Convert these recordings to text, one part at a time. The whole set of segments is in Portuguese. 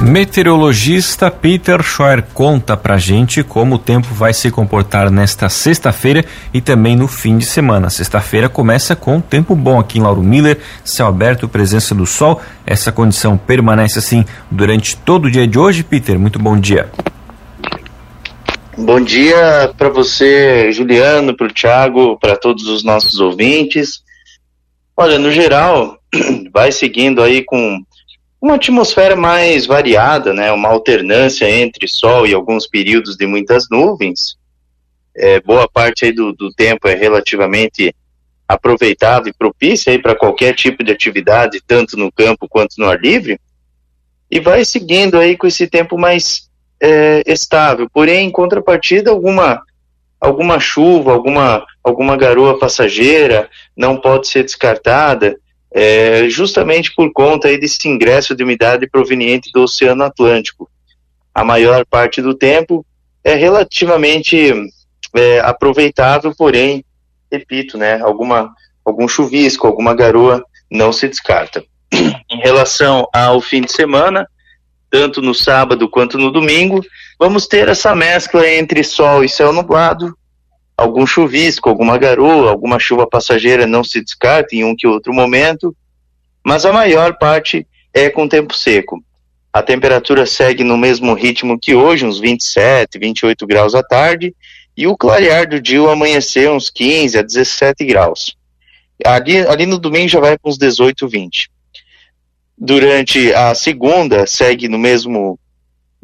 Meteorologista Peter Scheuer conta pra gente como o tempo vai se comportar nesta sexta-feira e também no fim de semana. Sexta-feira começa com tempo bom aqui em Lauro Miller, céu aberto, presença do sol. Essa condição permanece assim durante todo o dia de hoje. Peter, muito bom dia. Bom dia para você, Juliano, para o Thiago, para todos os nossos ouvintes. Olha, no geral, vai seguindo aí com uma atmosfera mais variada, né? Uma alternância entre sol e alguns períodos de muitas nuvens. É, boa parte do, do tempo é relativamente aproveitável e propícia para qualquer tipo de atividade, tanto no campo quanto no ar livre. E vai seguindo aí com esse tempo mais é, estável. Porém, em contrapartida, alguma alguma chuva, alguma alguma garoa passageira não pode ser descartada é, justamente por conta aí desse ingresso de umidade proveniente do Oceano Atlântico. A maior parte do tempo é relativamente é, aproveitável, porém, repito, né, alguma, algum chuvisco, alguma garoa não se descarta. em relação ao fim de semana, tanto no sábado quanto no domingo, vamos ter essa mescla entre sol e céu nublado, algum chuvisco, alguma garoa, alguma chuva passageira não se descarta em um que outro momento, mas a maior parte é com tempo seco. A temperatura segue no mesmo ritmo que hoje, uns 27, 28 graus à tarde, e o clarear do dia o amanhecer uns 15 a 17 graus. Ali, ali no domingo já vai para uns 18, 20. Durante a segunda, segue no mesmo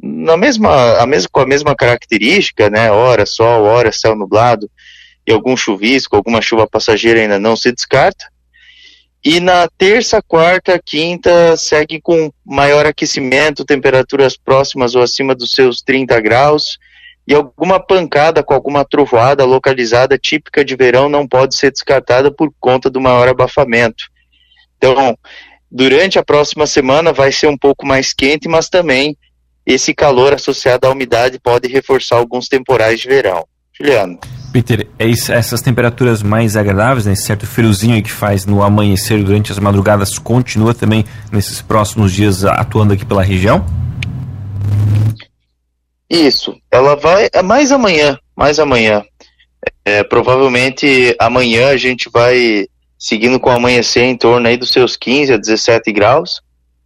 na mesma, a mesma, com a mesma característica, né? Hora sol, hora céu nublado e algum chuvisco, alguma chuva passageira ainda não se descarta. E na terça, quarta, quinta segue com maior aquecimento, temperaturas próximas ou acima dos seus 30 graus e alguma pancada com alguma trovoada localizada típica de verão não pode ser descartada por conta do maior abafamento. Então, durante a próxima semana vai ser um pouco mais quente, mas também esse calor associado à umidade pode reforçar alguns temporais de verão. Juliano. Peter, é essas temperaturas mais agradáveis, né, esse certo friozinho que faz no amanhecer durante as madrugadas, continua também nesses próximos dias atuando aqui pela região? Isso, ela vai é mais amanhã, mais amanhã. É, provavelmente amanhã a gente vai seguindo com o amanhecer em torno aí dos seus 15 a 17 graus.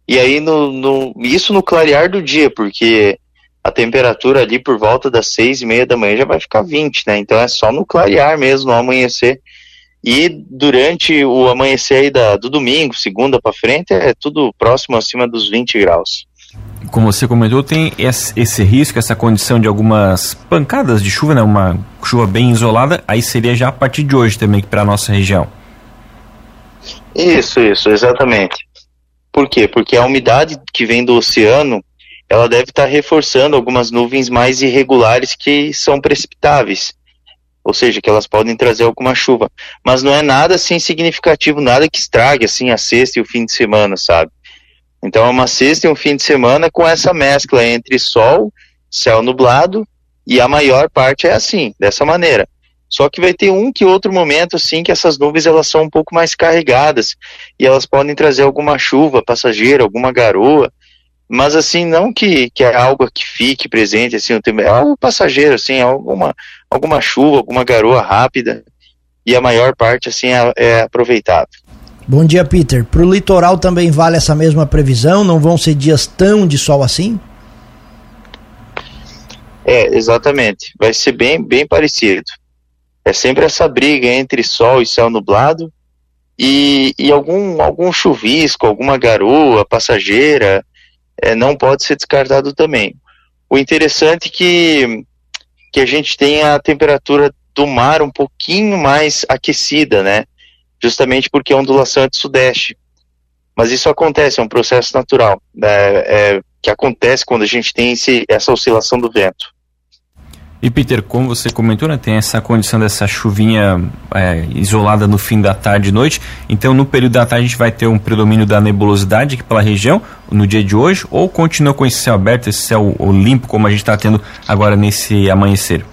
E aí, no, no, isso no clarear do dia, porque a temperatura ali por volta das seis e meia da manhã já vai ficar 20, né? Então é só no clarear mesmo, no amanhecer. E durante o amanhecer aí da, do domingo, segunda para frente, é tudo próximo acima dos 20 graus. Como você comentou, tem esse, risco, essa condição de algumas pancadas de chuva, né? Uma chuva bem isolada, aí seria já a partir de hoje também para a nossa região. Isso, isso, exatamente. Por quê? Porque a umidade que vem do oceano, ela deve estar reforçando algumas nuvens mais irregulares que são precipitáveis. Ou seja, que elas podem trazer alguma chuva. Mas não é nada assim significativo, nada que estrague assim a sexta e o fim de semana, sabe? Então é uma sexta e um fim de semana com essa mescla entre sol, céu nublado, e a maior parte é assim, dessa maneira. Só que vai ter um que outro momento assim que essas nuvens elas são um pouco mais carregadas e elas podem trazer alguma chuva passageira, alguma garoa, mas assim não que, que é algo que fique presente assim é algo passageiro assim, alguma alguma chuva, alguma garoa rápida e a maior parte assim é, é aproveitável. Bom dia, Peter. Para o litoral também vale essa mesma previsão? Não vão ser dias tão de sol assim? É, exatamente. Vai ser bem, bem parecido. É sempre essa briga entre sol e céu nublado e, e algum, algum chuvisco, alguma garoa passageira é, não pode ser descartado também. O interessante é que, que a gente tem a temperatura do mar um pouquinho mais aquecida, né? Justamente porque a ondulação é de sudeste. Mas isso acontece, é um processo natural, né? é, que acontece quando a gente tem esse, essa oscilação do vento. E Peter, como você comentou, né, tem essa condição dessa chuvinha é, isolada no fim da tarde e noite. Então, no período da tarde, a gente vai ter um predomínio da nebulosidade aqui pela região no dia de hoje, ou continua com esse céu aberto, esse céu limpo, como a gente está tendo agora nesse amanhecer?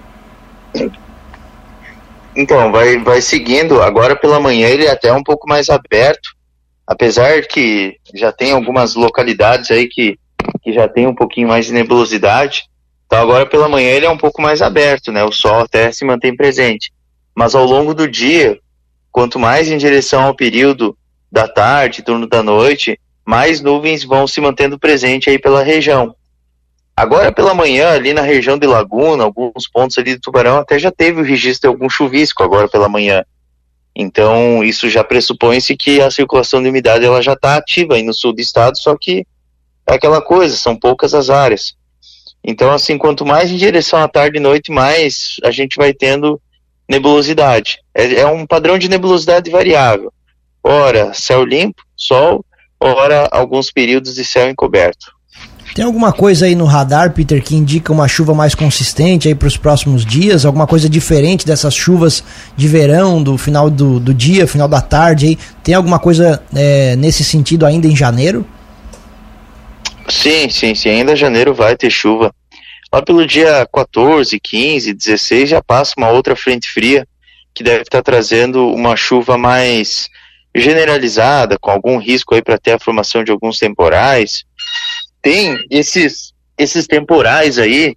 Então, vai, vai seguindo. Agora pela manhã ele é até um pouco mais aberto, apesar que já tem algumas localidades aí que, que já tem um pouquinho mais de nebulosidade. Então agora pela manhã ele é um pouco mais aberto, né? O sol até se mantém presente. Mas ao longo do dia, quanto mais em direção ao período da tarde, turno da noite, mais nuvens vão se mantendo presente aí pela região. Agora pela manhã, ali na região de Laguna, alguns pontos ali do Tubarão, até já teve o registro de algum chuvisco agora pela manhã. Então, isso já pressupõe-se que a circulação de umidade ela já está ativa aí no sul do estado, só que é aquela coisa, são poucas as áreas. Então, assim, quanto mais em direção à tarde e noite, mais a gente vai tendo nebulosidade. É, é um padrão de nebulosidade variável. Ora, céu limpo, sol, ora, alguns períodos de céu encoberto. Tem alguma coisa aí no radar, Peter, que indica uma chuva mais consistente aí para os próximos dias? Alguma coisa diferente dessas chuvas de verão, do final do, do dia, final da tarde aí? Tem alguma coisa é, nesse sentido ainda em janeiro? Sim, sim, sim. Ainda janeiro vai ter chuva. Lá pelo dia 14, 15, 16 já passa uma outra frente fria que deve estar trazendo uma chuva mais generalizada, com algum risco aí para ter a formação de alguns temporais. Tem esses esses temporais aí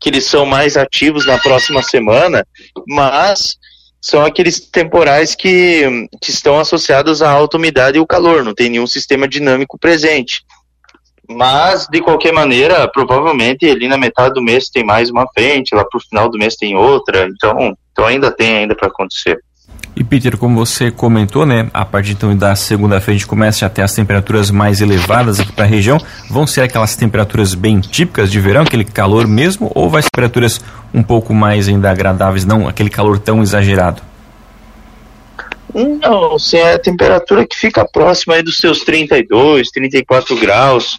que eles são mais ativos na próxima semana, mas são aqueles temporais que, que estão associados à alta umidade e o calor, não tem nenhum sistema dinâmico presente. Mas, de qualquer maneira, provavelmente ali na metade do mês tem mais uma frente, lá pro final do mês tem outra, então, então ainda tem ainda para acontecer. E Peter, como você comentou, né, a partir então da segunda-feira a gente começa a ter as temperaturas mais elevadas aqui para a região. Vão ser aquelas temperaturas bem típicas de verão, aquele calor mesmo, ou vai ser temperaturas um pouco mais ainda agradáveis, não aquele calor tão exagerado? Não, se é a temperatura que fica próxima aí dos seus 32, 34 graus,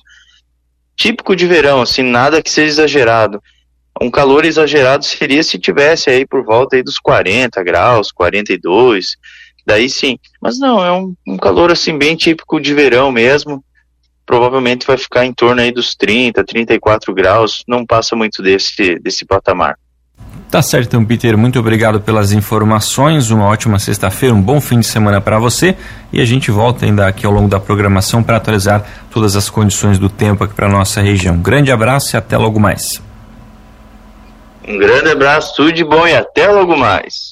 típico de verão, assim, nada que seja exagerado. Um calor exagerado seria se tivesse aí por volta aí dos 40 graus, 42, daí sim. Mas não, é um, um calor assim bem típico de verão mesmo. Provavelmente vai ficar em torno aí dos 30, 34 graus, não passa muito desse, desse patamar. Tá certo, então, Peter. Muito obrigado pelas informações. Uma ótima sexta-feira, um bom fim de semana para você. E a gente volta ainda aqui ao longo da programação para atualizar todas as condições do tempo aqui para nossa região. Grande abraço e até logo mais. Um grande abraço, tudo de bom e até logo mais.